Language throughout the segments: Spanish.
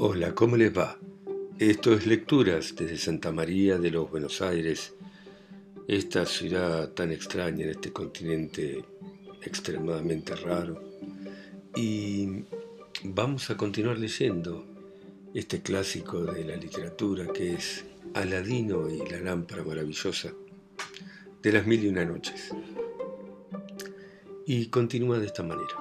Hola, ¿cómo les va? Esto es Lecturas desde Santa María de los Buenos Aires, esta ciudad tan extraña en este continente extremadamente raro. Y vamos a continuar leyendo este clásico de la literatura que es Aladino y la lámpara maravillosa de las mil y una noches. Y continúa de esta manera.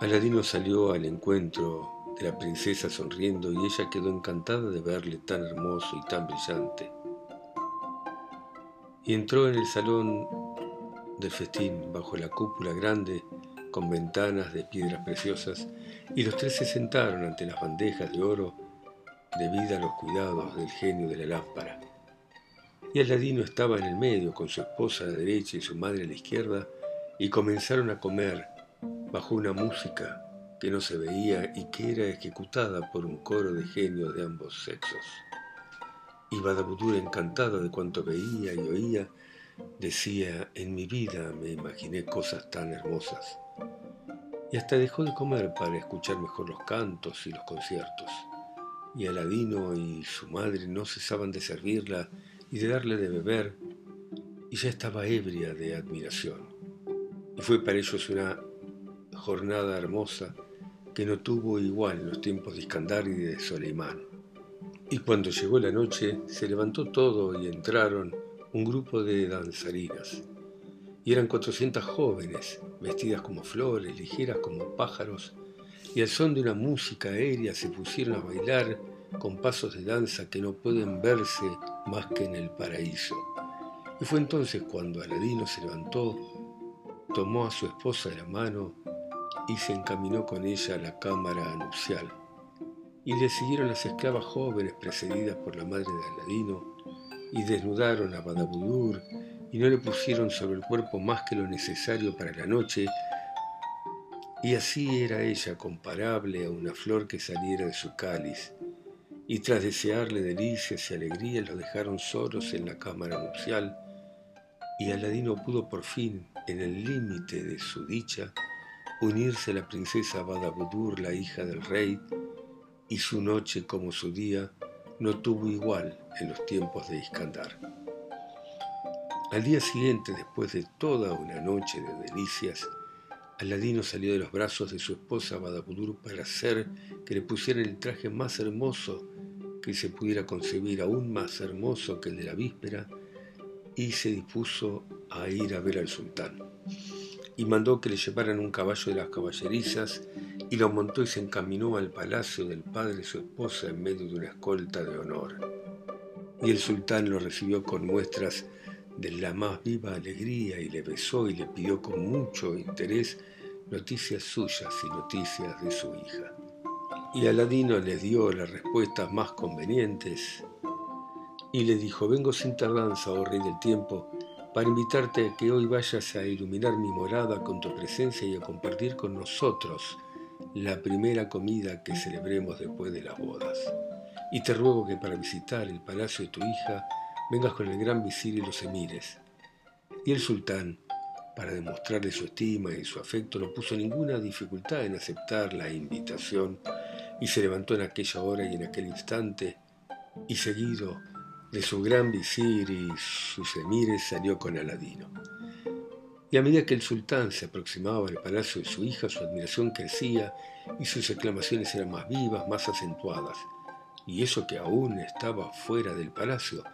Aladino salió al encuentro de la princesa sonriendo y ella quedó encantada de verle tan hermoso y tan brillante. Y entró en el salón del festín bajo la cúpula grande con ventanas de piedras preciosas y los tres se sentaron ante las bandejas de oro debido a los cuidados del genio de la lámpara. Y Aladino estaba en el medio con su esposa a la derecha y su madre a la izquierda y comenzaron a comer bajo una música que no se veía y que era ejecutada por un coro de genios de ambos sexos. Y Badabudur, encantada de cuanto veía y oía, decía, en mi vida me imaginé cosas tan hermosas. Y hasta dejó de comer para escuchar mejor los cantos y los conciertos. Y Aladino y su madre no cesaban de servirla y de darle de beber, y ya estaba ebria de admiración. Y fue para ellos una jornada hermosa que no tuvo igual en los tiempos de Iskandar y de Soleimán. Y cuando llegó la noche, se levantó todo y entraron un grupo de danzarinas. Y eran cuatrocientas jóvenes, vestidas como flores, ligeras como pájaros, y al son de una música aérea se pusieron a bailar con pasos de danza que no pueden verse más que en el paraíso. Y fue entonces cuando Aladino se levantó, tomó a su esposa de la mano y se encaminó con ella a la cámara nupcial. Y le siguieron las esclavas jóvenes precedidas por la madre de Aladino, y desnudaron a Badabudur y no le pusieron sobre el cuerpo más que lo necesario para la noche, y así era ella comparable a una flor que saliera de su cáliz, y tras desearle delicias y alegrías lo dejaron solos en la cámara nupcial, y Aladino pudo por fin, en el límite de su dicha, unirse la princesa Badabudur, la hija del rey, y su noche como su día no tuvo igual en los tiempos de Iskandar. Al día siguiente, después de toda una noche de delicias, Aladino salió de los brazos de su esposa Badabudur para hacer que le pusieran el traje más hermoso que se pudiera concebir, aún más hermoso que el de la víspera, y se dispuso a ir a ver al sultán y mandó que le llevaran un caballo de las caballerizas y lo montó y se encaminó al palacio del padre de su esposa en medio de una escolta de honor. Y el sultán lo recibió con muestras de la más viva alegría y le besó y le pidió con mucho interés noticias suyas y noticias de su hija. Y Aladino le dio las respuestas más convenientes y le dijo, vengo sin tardanza, oh rey del tiempo, para invitarte a que hoy vayas a iluminar mi morada con tu presencia y a compartir con nosotros la primera comida que celebremos después de las bodas. Y te ruego que para visitar el palacio de tu hija vengas con el gran visir y los emires. Y el sultán, para demostrarle su estima y su afecto, no puso ninguna dificultad en aceptar la invitación y se levantó en aquella hora y en aquel instante y seguido de su gran visir y sus emires salió con Aladino. Y a medida que el sultán se aproximaba al palacio de su hija, su admiración crecía y sus exclamaciones eran más vivas, más acentuadas. Y eso que aún estaba fuera del palacio,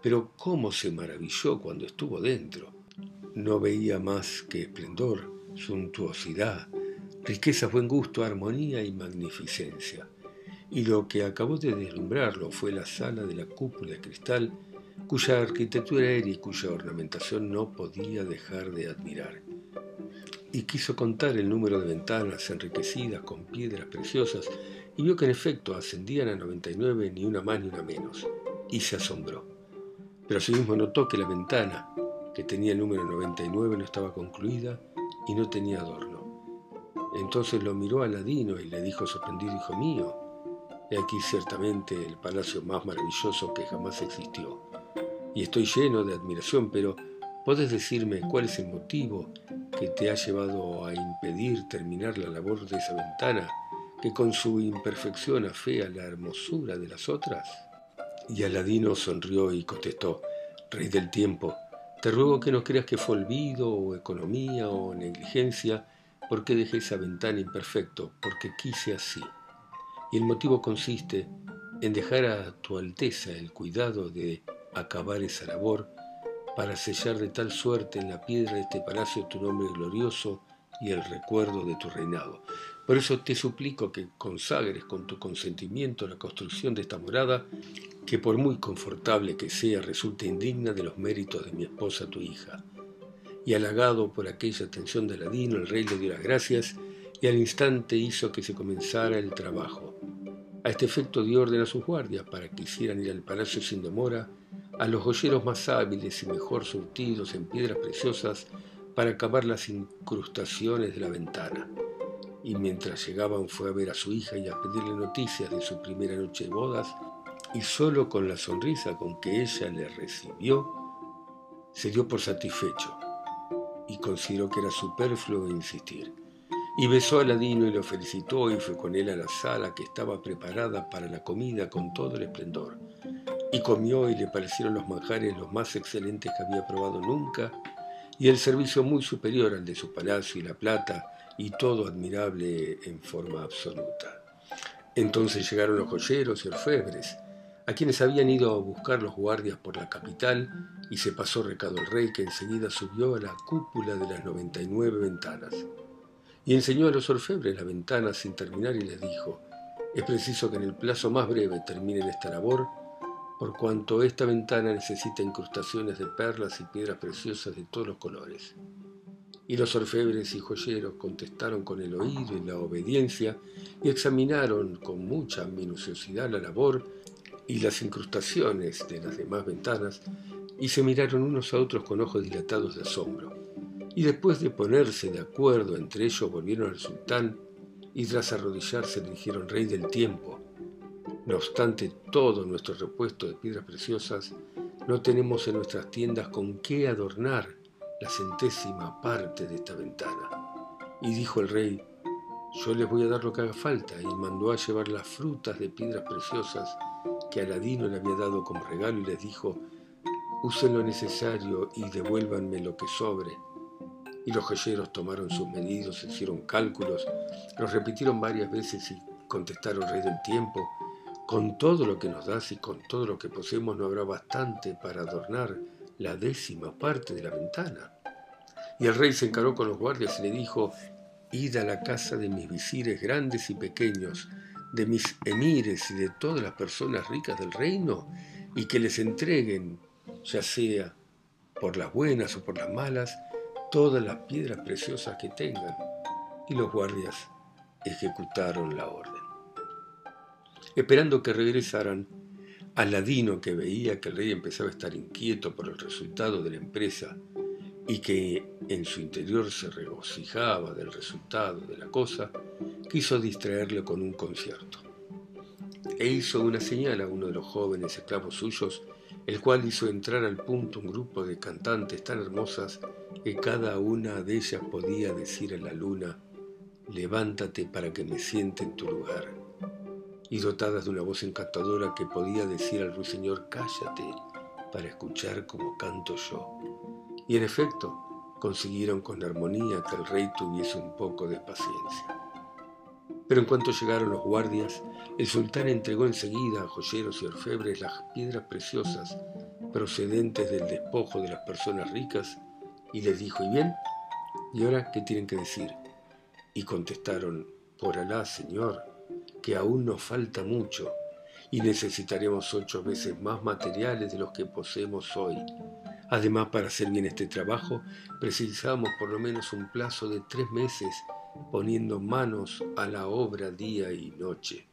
pero cómo se maravilló cuando estuvo dentro. No veía más que esplendor, suntuosidad, riqueza, buen gusto, armonía y magnificencia y lo que acabó de deslumbrarlo fue la sala de la cúpula de cristal, cuya arquitectura era y cuya ornamentación no podía dejar de admirar. Y quiso contar el número de ventanas enriquecidas con piedras preciosas y vio que en efecto ascendían a 99 ni una más ni una menos, y se asombró. Pero asimismo notó que la ventana, que tenía el número 99, no estaba concluida y no tenía adorno. Entonces lo miró a Aladino y le dijo sorprendido, hijo mío, He aquí ciertamente el palacio más maravilloso que jamás existió. Y estoy lleno de admiración, pero ¿puedes decirme cuál es el motivo que te ha llevado a impedir terminar la labor de esa ventana que con su imperfección afea la hermosura de las otras? Y Aladino sonrió y contestó, Rey del tiempo, te ruego que no creas que fue olvido o economía o negligencia, porque dejé esa ventana imperfecto, porque quise así. Y el motivo consiste en dejar a tu Alteza el cuidado de acabar esa labor para sellar de tal suerte en la piedra de este palacio tu nombre glorioso y el recuerdo de tu reinado. Por eso te suplico que consagres con tu consentimiento la construcción de esta morada, que por muy confortable que sea resulte indigna de los méritos de mi esposa tu hija. Y halagado por aquella atención de Aladino, el rey le dio las gracias y al instante hizo que se comenzara el trabajo. A este efecto dio orden a sus guardias para que hicieran ir al palacio sin demora a los joyeros más hábiles y mejor surtidos en piedras preciosas para acabar las incrustaciones de la ventana. Y mientras llegaban fue a ver a su hija y a pedirle noticias de su primera noche de bodas, y solo con la sonrisa con que ella le recibió, se dio por satisfecho y consideró que era superfluo insistir. Y besó a Ladino y lo felicitó y fue con él a la sala que estaba preparada para la comida con todo el esplendor. Y comió y le parecieron los manjares los más excelentes que había probado nunca, y el servicio muy superior al de su palacio y la plata, y todo admirable en forma absoluta. Entonces llegaron los joyeros y orfebres, a quienes habían ido a buscar los guardias por la capital, y se pasó recado el rey que enseguida subió a la cúpula de las 99 ventanas. Y enseñó a los orfebres las ventanas sin terminar y les dijo, es preciso que en el plazo más breve terminen esta labor por cuanto esta ventana necesita incrustaciones de perlas y piedras preciosas de todos los colores. Y los orfebres y joyeros contestaron con el oído y la obediencia y examinaron con mucha minuciosidad la labor y las incrustaciones de las demás ventanas y se miraron unos a otros con ojos dilatados de asombro. Y después de ponerse de acuerdo entre ellos volvieron al sultán y tras arrodillarse le dijeron Rey del tiempo, no obstante todo nuestro repuesto de piedras preciosas, no tenemos en nuestras tiendas con qué adornar la centésima parte de esta ventana. Y dijo el rey, yo les voy a dar lo que haga falta, y mandó a llevar las frutas de piedras preciosas que Aladino le había dado como regalo y les dijo, usen lo necesario y devuélvanme lo que sobre. Y los joyeros tomaron sus medidos, hicieron cálculos, los repitieron varias veces y contestaron rey del tiempo, con todo lo que nos das y con todo lo que poseemos no habrá bastante para adornar la décima parte de la ventana. Y el rey se encaró con los guardias y le dijo, Id a la casa de mis visires grandes y pequeños, de mis emires y de todas las personas ricas del reino, y que les entreguen, ya sea por las buenas o por las malas, todas las piedras preciosas que tengan. Y los guardias ejecutaron la orden esperando que regresaran. Aladino, que veía que el rey empezaba a estar inquieto por el resultado de la empresa y que en su interior se regocijaba del resultado de la cosa, quiso distraerle con un concierto. E hizo una señal a uno de los jóvenes esclavos suyos, el cual hizo entrar al punto un grupo de cantantes tan hermosas que cada una de ellas podía decir a la luna, levántate para que me siente en tu lugar y dotadas de una voz encantadora que podía decir al ruiseñor cállate para escuchar como canto yo. Y en efecto, consiguieron con armonía que el rey tuviese un poco de paciencia. Pero en cuanto llegaron los guardias, el sultán entregó enseguida a joyeros y orfebres las piedras preciosas procedentes del despojo de las personas ricas y les dijo, ¿y bien? ¿Y ahora qué tienen que decir? Y contestaron, por Alá, Señor, que aún nos falta mucho y necesitaremos ocho veces más materiales de los que poseemos hoy. Además, para hacer bien este trabajo, precisamos por lo menos un plazo de tres meses poniendo manos a la obra día y noche.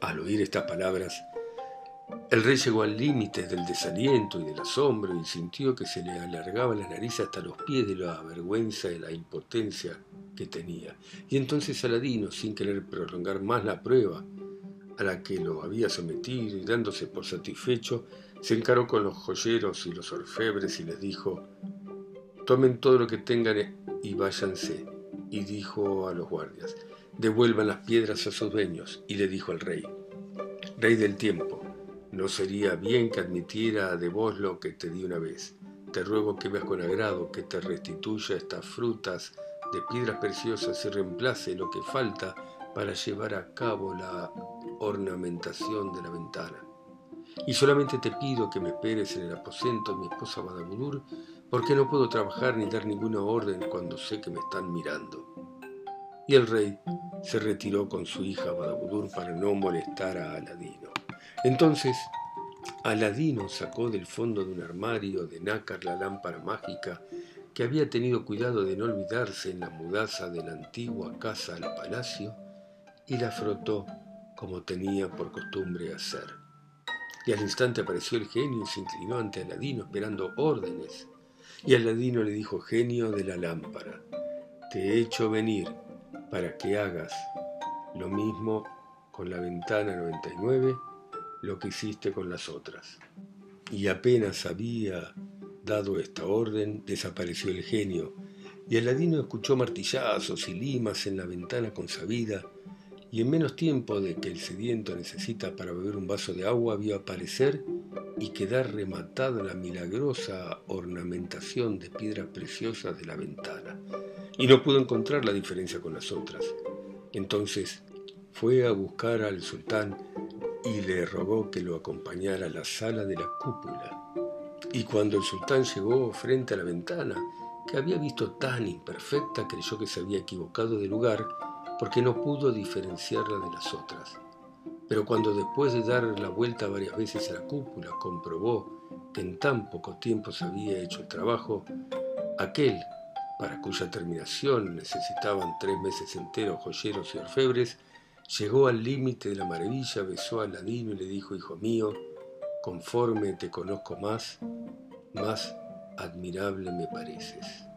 Al oír estas palabras, el rey llegó al límite del desaliento y del asombro y sintió que se le alargaba la nariz hasta los pies de la vergüenza y la impotencia que tenía. Y entonces Aladino, sin querer prolongar más la prueba a la que lo había sometido y dándose por satisfecho, se encaró con los joyeros y los orfebres y les dijo, tomen todo lo que tengan y váyanse. Y dijo a los guardias, devuelvan las piedras a sus dueños. Y le dijo al rey, Rey del tiempo, no sería bien que admitiera de vos lo que te di una vez. Te ruego que veas con agrado que te restituya estas frutas de piedras preciosas y reemplace lo que falta para llevar a cabo la ornamentación de la ventana. Y solamente te pido que me esperes en el aposento de mi esposa Badabudur, porque no puedo trabajar ni dar ninguna orden cuando sé que me están mirando. Y el rey se retiró con su hija Badabudur para no molestar a Aladino. Entonces, Aladino sacó del fondo de un armario de nácar la lámpara mágica que había tenido cuidado de no olvidarse en la mudaza de la antigua casa al palacio y la frotó como tenía por costumbre hacer. Y al instante apareció el genio y se inclinó ante Aladino esperando órdenes. Y Aladino le dijo, genio de la lámpara, te he hecho venir para que hagas lo mismo con la ventana 99, lo que hiciste con las otras. Y apenas había dado esta orden, desapareció el genio, y Aladino escuchó martillazos y limas en la ventana consabida, y en menos tiempo de que el sediento necesita para beber un vaso de agua vio aparecer y quedar rematada la milagrosa ornamentación de piedras preciosas de la ventana, y no pudo encontrar la diferencia con las otras. Entonces fue a buscar al sultán y le rogó que lo acompañara a la sala de la cúpula. Y cuando el sultán llegó frente a la ventana, que había visto tan imperfecta, creyó que se había equivocado de lugar porque no pudo diferenciarla de las otras. Pero cuando después de dar la vuelta varias veces a la cúpula comprobó que en tan poco tiempo se había hecho el trabajo, aquel, para cuya terminación necesitaban tres meses enteros joyeros y orfebres, llegó al límite de la maravilla, besó a Ladino y le dijo, Hijo mío, conforme te conozco más, más admirable me pareces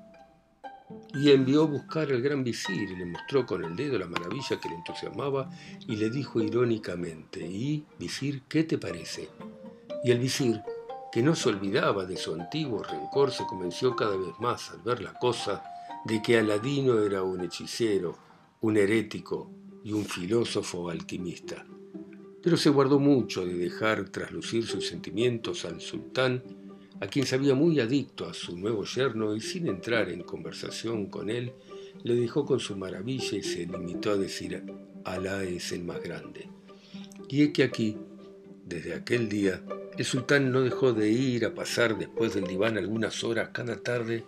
y envió a buscar al gran visir y le mostró con el dedo la maravilla que le entusiasmaba y le dijo irónicamente, ¿y, visir, qué te parece? Y el visir, que no se olvidaba de su antiguo rencor, se convenció cada vez más al ver la cosa de que Aladino era un hechicero, un herético y un filósofo alquimista. Pero se guardó mucho de dejar traslucir sus sentimientos al sultán a quien sabía muy adicto a su nuevo yerno y sin entrar en conversación con él, le dejó con su maravilla y se limitó a decir, Alá es el más grande. Y es que aquí, desde aquel día, el sultán no dejó de ir a pasar después del diván algunas horas cada tarde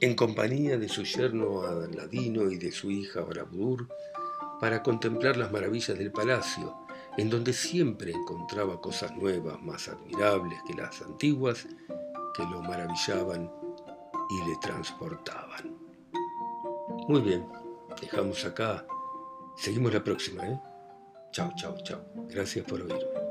en compañía de su yerno Aladino y de su hija Barabdur para contemplar las maravillas del palacio, en donde siempre encontraba cosas nuevas, más admirables que las antiguas, que lo maravillaban y le transportaban. Muy bien, dejamos acá. Seguimos la próxima, ¿eh? Chao, chao, chao. Gracias por oírme.